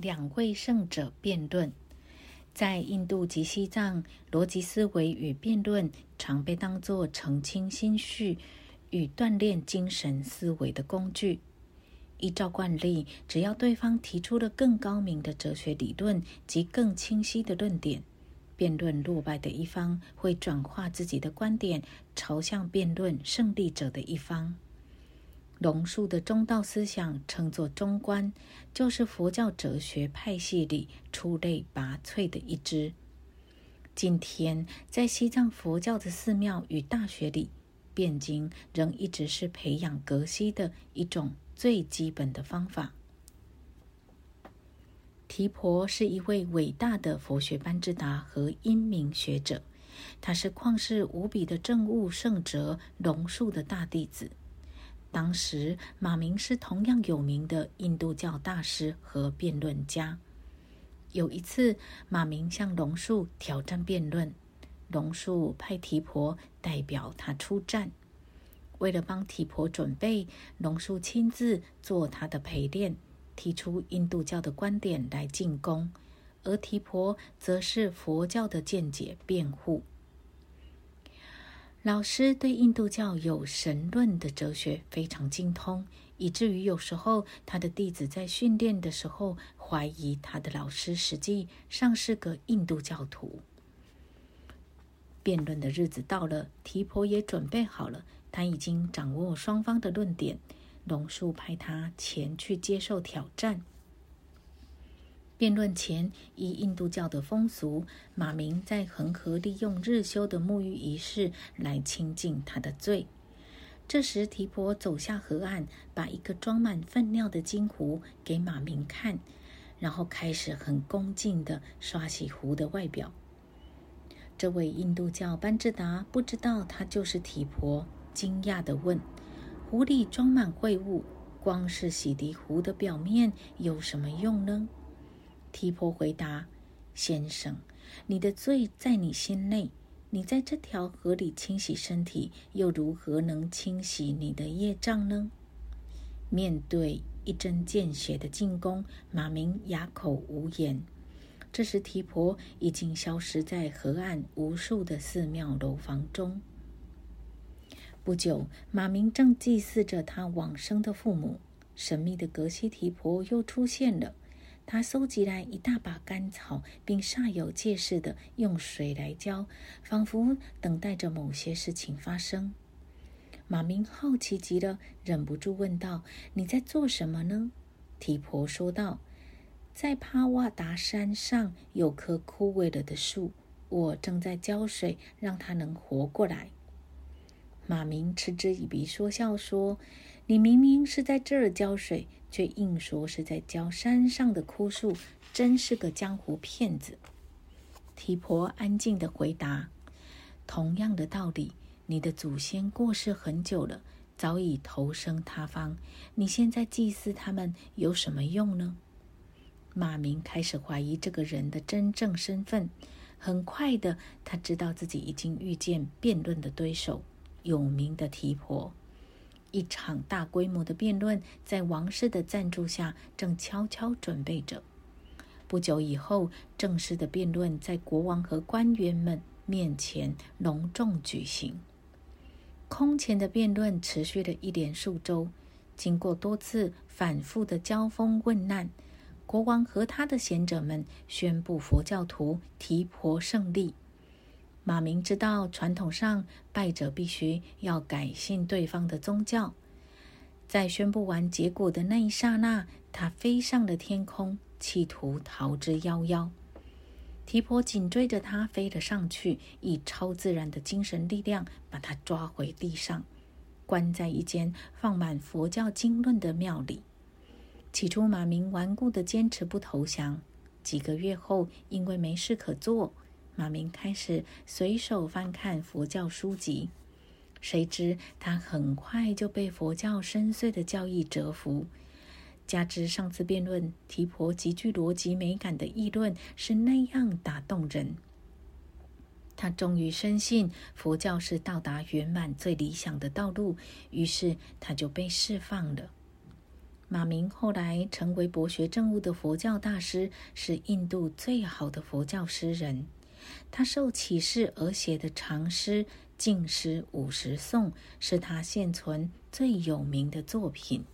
两位圣者辩论。在印度及西藏，逻辑思维与辩论常被当作澄清心绪与锻炼精神思维的工具。依照惯例，只要对方提出了更高明的哲学理论及更清晰的论点，辩论落败的一方会转化自己的观点，朝向辩论胜利者的一方。龙树的中道思想称作中观，就是佛教哲学派系里出类拔萃的一支。今天，在西藏佛教的寺庙与大学里，辩经仍一直是培养格西的一种最基本的方法。提婆是一位伟大的佛学班智达和英明学者，他是旷世无比的政务圣哲龙树的大弟子。当时，马明是同样有名的印度教大师和辩论家。有一次，马明向龙树挑战辩论，龙树派提婆代表他出战。为了帮提婆准备，龙树亲自做他的陪练，提出印度教的观点来进攻，而提婆则是佛教的见解辩护。老师对印度教有神论的哲学非常精通，以至于有时候他的弟子在训练的时候怀疑他的老师实际上是个印度教徒。辩论的日子到了，提婆也准备好了，他已经掌握双方的论点。龙树派他前去接受挑战。辩论前，依印度教的风俗，马明在恒河利用日修的沐浴仪式来清净他的罪。这时，提婆走下河岸，把一个装满粪尿的金壶给马明看，然后开始很恭敬地刷洗壶的外表。这位印度教班智达不知道他就是提婆，惊讶地问：“壶里装满秽物，光是洗涤壶的表面有什么用呢？”提婆回答：“先生，你的罪在你心内，你在这条河里清洗身体，又如何能清洗你的业障呢？”面对一针见血的进攻，马明哑口无言。这时，提婆已经消失在河岸无数的寺庙楼房中。不久，马明正祭祀着他往生的父母，神秘的格西提婆又出现了。他收集来一大把干草，并煞有介事的用水来浇，仿佛等待着某些事情发生。马明好奇极了，忍不住问道：“你在做什么呢？”提婆说道：“在帕瓦达山上有棵枯萎了的树，我正在浇水，让它能活过来。”马明嗤之以鼻，说笑说：“你明明是在这儿浇水。”却硬说是在教山上的枯树，真是个江湖骗子。提婆安静的回答：“同样的道理，你的祖先过世很久了，早已投生他方，你现在祭祀他们有什么用呢？”马明开始怀疑这个人的真正身份。很快的，他知道自己已经遇见辩论的对手，有名的提婆。一场大规模的辩论在王室的赞助下正悄悄准备着。不久以后，正式的辩论在国王和官员们面前隆重举行。空前的辩论持续了一连数周，经过多次反复的交锋问难，国王和他的贤者们宣布佛教徒提婆胜利。马明知道，传统上败者必须要改信对方的宗教。在宣布完结果的那一刹那，他飞上了天空，企图逃之夭夭。提婆紧追着他飞了上去，以超自然的精神力量把他抓回地上，关在一间放满佛教经论的庙里。起初，马明顽固的坚持不投降。几个月后，因为没事可做。马明开始随手翻看佛教书籍，谁知他很快就被佛教深邃的教义折服。加之上次辩论提婆极具逻辑美感的议论是那样打动人，他终于深信佛教是到达圆满最理想的道路，于是他就被释放了。马明后来成为博学政务的佛教大师，是印度最好的佛教诗人。他受启示而写的长诗《静诗五十颂》是他现存最有名的作品。